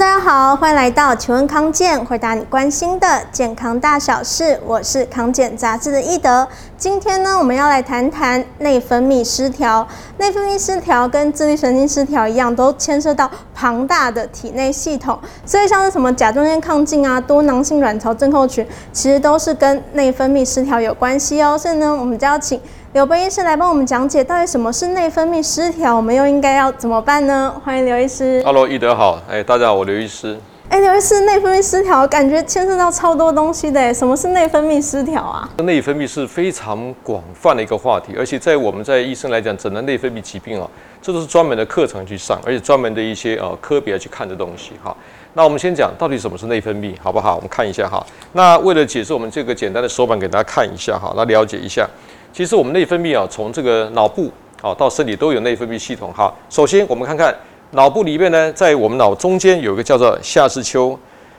大家好，欢迎来到请问康健，回答你关心的健康大小事。我是康健杂志的易德。今天呢，我们要来谈谈内分泌失调。内分泌失调跟自律神经失调一样，都牵涉到庞大的体内系统。所以像是什么甲状腺亢进啊、多囊性卵巢症候群，其实都是跟内分泌失调有关系哦。所以呢，我们就要请。刘博医师来帮我们讲解到底什么是内分泌失调，我们又应该要怎么办呢？欢迎刘医师。Hello，易德好。哎，大家好，我刘医师。哎，刘医师，内分泌失调感觉牵涉到超多东西的，什么是内分泌失调啊？内分泌是非常广泛的一个话题，而且在我们在医生来讲，诊断内分泌疾病啊，这都是专门的课程去上，而且专门的一些呃科别去看的东西哈。那我们先讲到底什么是内分泌，好不好？我们看一下哈。那为了解释我们这个简单的手板给大家看一下哈，来了解一下。其实我们内分泌啊，从这个脑部啊到身体都有内分泌系统哈。首先我们看看脑部里面呢，在我们脑中间有一个叫做下视丘，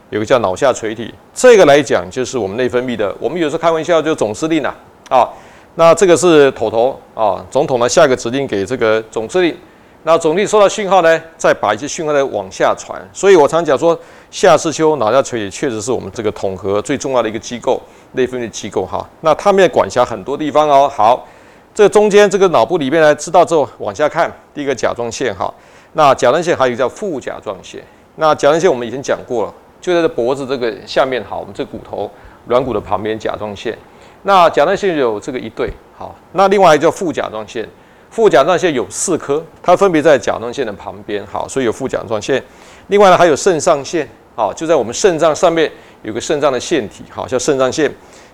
有个叫脑下垂体。这个来讲就是我们内分泌的。我们有时候开玩笑就总司令呐啊。那这个是头头啊，总统呢下个指令给这个总司令，那总司令收到讯号呢，再把一些讯号呢往下传。所以我常讲说，下视丘、脑下垂体确实是我们这个统合最重要的一个机构。内分泌机构哈，那它们也管辖很多地方哦。好，这中间这个脑部里面呢，知道之后往下看，第一个甲状腺哈，那甲状腺还有一个叫副甲状腺。那甲状腺我们以前讲过了，就在这脖子这个下面好，我们这骨头软骨的旁边甲状腺。那甲状腺有这个一对好，那另外一个叫副甲状腺，副甲状腺有四颗，它分别在甲状腺的旁边好，所以有副甲状腺。另外呢还有肾上腺好，就在我们肾脏上面。有个肾脏的腺体，好，叫肾上腺。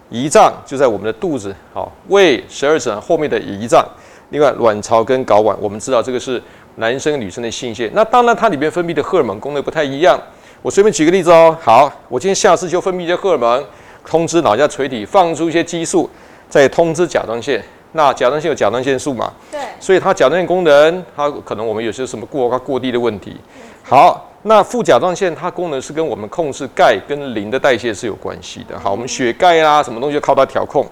胰脏就在我们的肚子，好，胃十二指肠后面的胰脏。另外，卵巢跟睾丸，我们知道这个是男生女生的性腺。那当然，它里面分泌的荷尔蒙功能不太一样。我随便举个例子哦。好，我今天下次就分泌一些荷尔蒙，通知脑下垂体放出一些激素，再通知甲状腺。那甲状腺有甲状腺素嘛？对。所以它甲状腺功能，它可能我们有些什么过高过低的问题。好。那副甲状腺它功能是跟我们控制钙跟磷的代谢是有关系的。好，我们血钙啊，什么东西就靠它调控。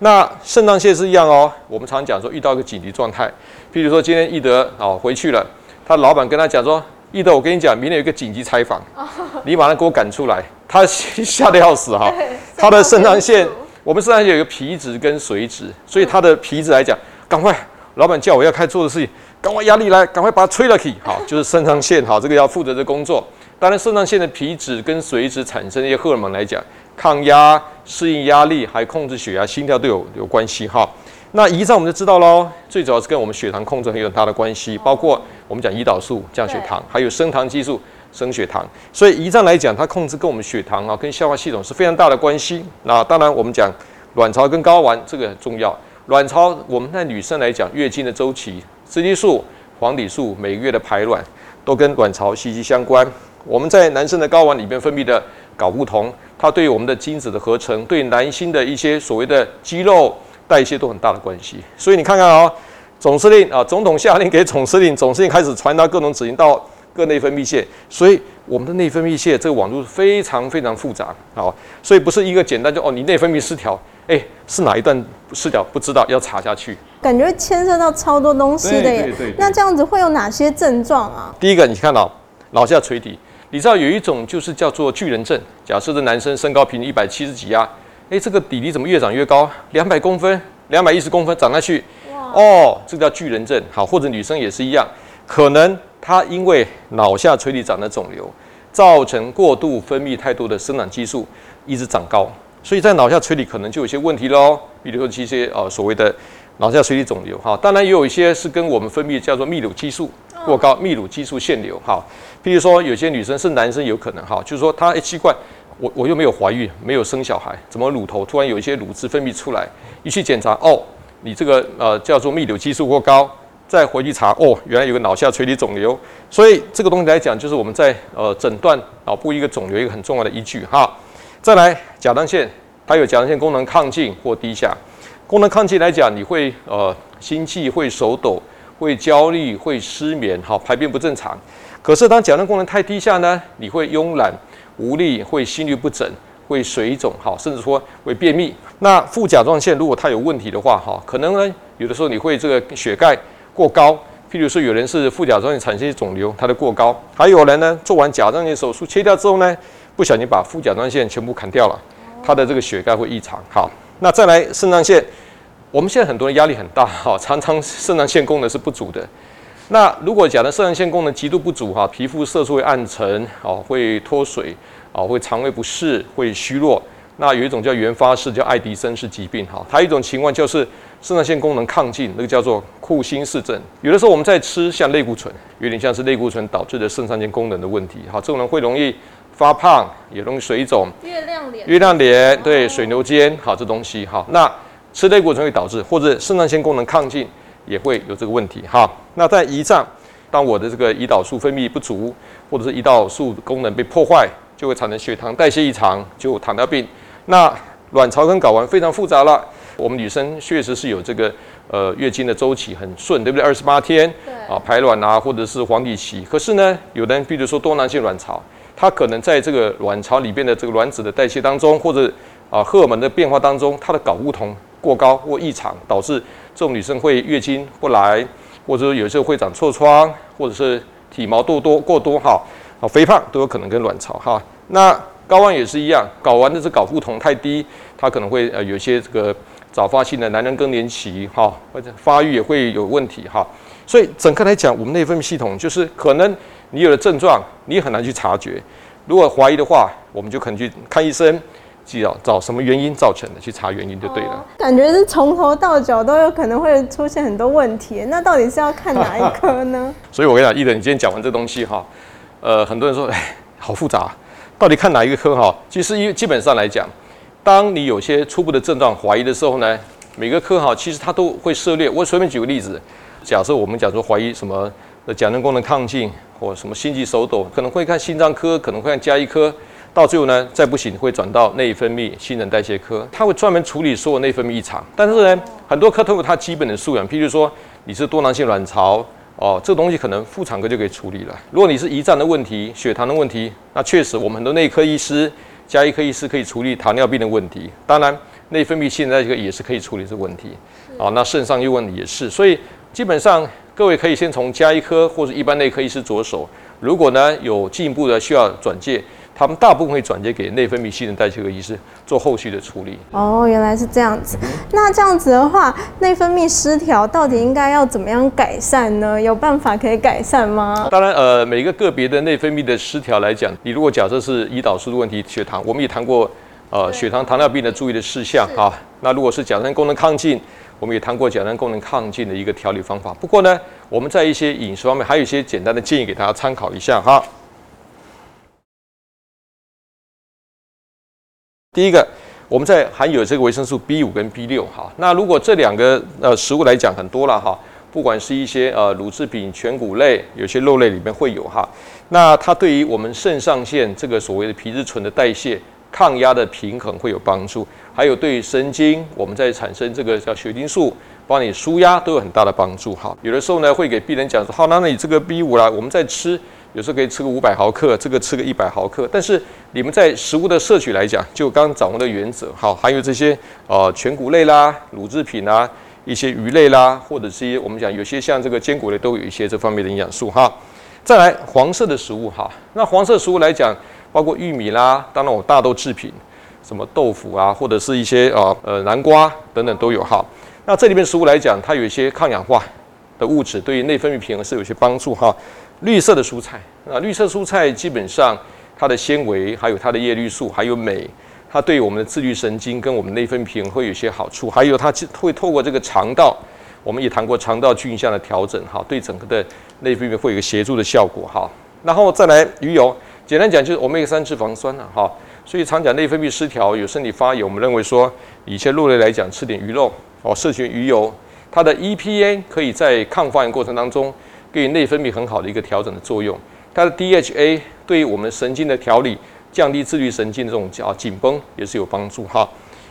那肾脏腺是一样哦。我们常讲说遇到一个紧急状态，譬如说今天易德哦回去了，他老板跟他讲说，易德我跟你讲，明天有一个紧急采访，你马上给我赶出来。他吓得要死哈。他的肾上腺，我们肾上腺有一个皮质跟髓质，所以他的皮质来讲，赶快，老板叫我要开做的事情。赶快压力来，赶快把它吹了去。好，就是肾上腺，好，这个要负责的工作。当然，肾上腺的皮质跟髓质产生一些荷尔蒙来讲，抗压、适应压力，还控制血压、心跳都有有关系。哈，那胰脏我们就知道喽，最主要是跟我们血糖控制很有很大的关系，包括我们讲胰岛素降血糖，还有升糖激素升血糖。所以胰脏来讲，它控制跟我们血糖啊，跟消化系统是非常大的关系。那当然，我们讲卵巢跟睾丸这个很重要。卵巢，我们在女生来讲，月经的周期。雌激素、黄体素每个月的排卵都跟卵巢息息相关。我们在男生的睾丸里面分泌的睾固酮，它对于我们的精子的合成，对男性的一些所谓的肌肉代谢都很大的关系。所以你看看哦，总司令啊，总统下令给总司令，总司令开始传达各种指令到各内分泌腺。所以我们的内分泌腺这个网络非常非常复杂，啊，所以不是一个简单就哦，你内分泌失调。哎，是哪一段失调？不知道，要查下去。感觉牵涉到超多东西的耶。那这样子会有哪些症状啊？第一个，你看到脑下垂体，你知道有一种就是叫做巨人症。假设这男生身高平均一百七十几啊，哎，这个底底怎么越长越高？两百公分，两百一十公分长下去。哦，这个叫巨人症。好，或者女生也是一样，可能她因为脑下垂体长的肿瘤，造成过度分泌太多的生长激素，一直长高。所以在脑下垂体可能就有些问题喽，比如说这些呃所谓的脑下垂体肿瘤哈，当然也有一些是跟我们分泌叫做泌乳激素过高，泌乳激素腺瘤哈。譬如说有些女生是男生有可能哈，就是说他哎奇怪，我我又没有怀孕，没有生小孩，怎么乳头突然有一些乳汁分泌出来？一去检查哦，你这个呃叫做泌乳激素过高，再回去查哦，原来有个脑下垂体肿瘤。所以这个东西来讲，就是我们在呃诊断脑部一个肿瘤一个很重要的依据哈。再来，甲状腺，它有甲状腺功能亢进或低下。功能亢进来讲，你会呃心悸、会手抖、会焦虑、会失眠，好，排便不正常。可是当甲状腺功能太低下呢，你会慵懒、无力、会心律不整、会水肿，好，甚至说会便秘。那副甲状腺如果它有问题的话，哈，可能呢有的时候你会这个血钙过高，譬如说有人是副甲状腺产生肿瘤，它的过高；还有人呢做完甲状腺手术切掉之后呢，不小心把副甲状腺全部砍掉了，它的这个血钙会异常。好，那再来肾上腺，我们现在很多人压力很大，哈，常常肾上腺功能是不足的。那如果假的肾上腺功能极度不足，哈，皮肤色素会暗沉，哦，会脱水，哦，会肠胃不适，会虚弱。那有一种叫原发式，叫爱迪生式疾病，哈，它有一种情况就是肾上腺功能亢进，那个叫做库欣氏症。有的时候我们在吃像类固醇，有点像是类固醇导致的肾上腺功能的问题，哈，这种人会容易发胖，也容易水肿。月亮脸。月亮脸，对，水牛肩，好，这东西，哈，那吃类固醇会导致，或者肾上腺功能亢进也会有这个问题，哈。那在胰脏，当我的这个胰岛素分泌不足，或者是胰岛素功能被破坏，就会产生血糖代谢异常，就糖尿病。那卵巢跟睾丸非常复杂了。我们女生确实是有这个呃月经的周期很顺，对不对？二十八天，对啊，排卵啊，或者是黄体期。可是呢，有的人比如说多囊性卵巢，它可能在这个卵巢里边的这个卵子的代谢当中，或者啊荷尔蒙的变化当中，它的睾固酮过高或异常，导致这种女生会月经不来，或者说有时候会长痤疮，或者是体毛多多过多哈，啊肥胖都有可能跟卵巢哈。那睾丸也是一样，睾丸的这睾固酮太低，它可能会呃有些这个早发性的男人更年期哈，或者发育也会有问题哈。所以整个来讲，我们内分泌系统就是可能你有了症状，你很难去察觉。如果怀疑的话，我们就可能去看医生，记得找什么原因造成的，去查原因就对了。哦，感觉是从头到脚都有可能会出现很多问题，那到底是要看哪一科呢？所以我跟你讲，艺人，你今天讲完这东西哈，呃，很多人说，哎，好复杂。到底看哪一个科哈？其实一基本上来讲，当你有些初步的症状怀疑的时候呢，每个科哈其实它都会涉猎。我随便举个例子，假设我们讲说怀疑什么的甲状功能亢进或什么心悸手抖，可能会看心脏科，可能会看加医科，到最后呢再不行会转到内分泌新陈代谢科，它会专门处理所有内分泌异常。但是呢，很多科都有它基本的素养，譬如说你是多囊性卵巢。哦，这个东西可能妇产科就可以处理了。如果你是胰脏的问题、血糖的问题，那确实我们很多内科医师、加医科医师可以处理糖尿病的问题。当然，内分泌现在这个也是可以处理这个问题。啊，那肾上腺问题也是。所以基本上各位可以先从加医科或者一般内科医师着手。如果呢有进一步的需要转介。他们大部分会转接给内分泌新陈代谢科医师做后续的处理。哦，原来是这样子。那这样子的话，内分泌失调到底应该要怎么样改善呢？有办法可以改善吗？当然，呃，每个个别的内分泌的失调来讲，你如果假设是胰岛素的问题，血糖，我们也谈过，呃，血糖糖尿病的注意的事项哈。那如果是甲状腺功能亢进，我们也谈过甲状腺功能亢进的一个调理方法。不过呢，我们在一些饮食方面还有一些简单的建议给大家参考一下哈。第一个，我们在含有这个维生素 B 五跟 B 六哈，那如果这两个呃食物来讲很多了哈，不管是一些呃乳制品、全谷类，有些肉类里面会有哈，那它对于我们肾上腺这个所谓的皮质醇的代谢、抗压的平衡会有帮助，还有对于神经我们在产生这个叫血清素，帮你舒压都有很大的帮助哈。有的时候呢会给病人讲说，好，那你这个 B 五啦，我们在吃。有时候可以吃个五百毫克，这个吃个一百毫克，但是你们在食物的摄取来讲，就刚刚掌握的原则，好，还有这些呃全谷类啦、乳制品啦、一些鱼类啦，或者是一些我们讲有些像这个坚果类都有一些这方面的营养素哈。再来黄色的食物哈，那黄色食物来讲，包括玉米啦，当然我大豆制品，什么豆腐啊，或者是一些呃呃南瓜等等都有哈。那这里面食物来讲，它有一些抗氧化的物质，对于内分泌平衡是有些帮助哈。绿色的蔬菜啊，绿色蔬菜基本上它的纤维，还有它的叶绿素，还有镁，它对我们的自律神经跟我们内分泌会有些好处。还有它会透过这个肠道，我们也谈过肠道菌相的调整，哈，对整个的内分泌会有一个协助的效果，哈。然后再来鱼油，简单讲就是欧米伽三脂肪酸了，哈。所以常讲内分泌失调，有身体发炎，我们认为说，以一些肉类来讲，吃点鱼肉哦，摄取鱼油，它的 EPA 可以在抗发炎过程当中。对内分泌很好的一个调整的作用，它的 DHA 对于我们神经的调理、降低自律神经的这种叫紧绷也是有帮助哈。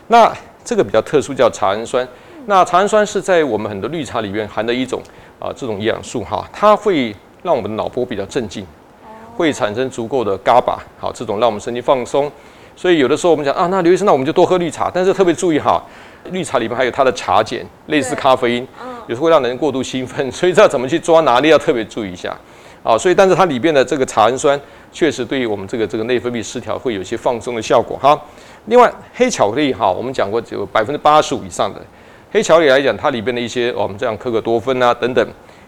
那这个比较特殊叫茶氨酸，那茶氨酸是在我们很多绿茶里面含的一种啊这种营养素哈，它会让我们的脑波比较镇静，会产生足够的 GABA 好，这种让我们神经放松。所以有的时候我们讲啊，那刘医生，那我们就多喝绿茶，但是特别注意哈，绿茶里面还有它的茶碱，类似咖啡因。有时会让人过度兴奋，所以知道怎么去抓拿捏要特别注意一下。啊，所以但是它里边的这个茶氨酸确实对于我们这个这个内分泌失调会有一些放松的效果哈。另外黑巧克力哈，我们讲过有百分之八十五以上的黑巧克力来讲，它里边的一些我们这样可可多酚啊等等，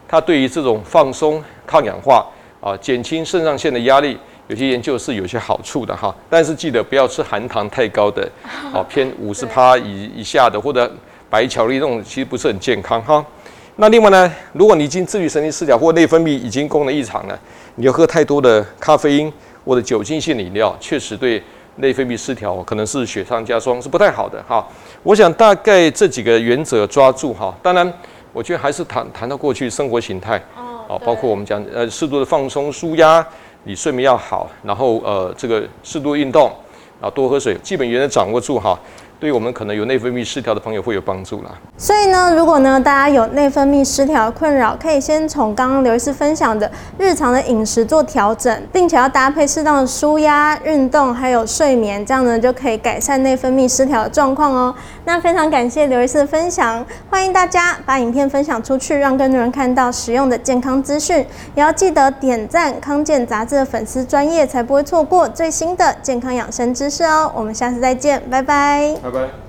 它对于这种放松、抗氧化啊、减轻肾上腺的压力，有些研究是有些好处的哈。但是记得不要吃含糖太高的，啊偏五十趴以以下的或者白巧克力这种，其实不是很健康哈。那另外呢，如果你已经自律神经失调或内分泌已经功能异常了，你要喝太多的咖啡因或者酒精性饮料，确实对内分泌失调可能是雪上加霜，是不太好的哈。我想大概这几个原则抓住哈。当然，我觉得还是谈谈到过去生活形态哦，包括我们讲呃适度的放松舒压，你睡眠要好，然后呃这个适度运动，然后多喝水，基本原则掌握住哈。对于我们可能有内分泌失调的朋友会有帮助啦。所以呢，如果呢大家有内分泌失调的困扰，可以先从刚刚刘医师分享的日常的饮食做调整，并且要搭配适当的舒压、运动还有睡眠，这样呢就可以改善内分泌失调的状况哦。那非常感谢刘医师的分享，欢迎大家把影片分享出去，让更多人看到实用的健康资讯。也要记得点赞康健杂志的粉丝专业，才不会错过最新的健康养生知识哦。我们下次再见，拜拜。拜拜。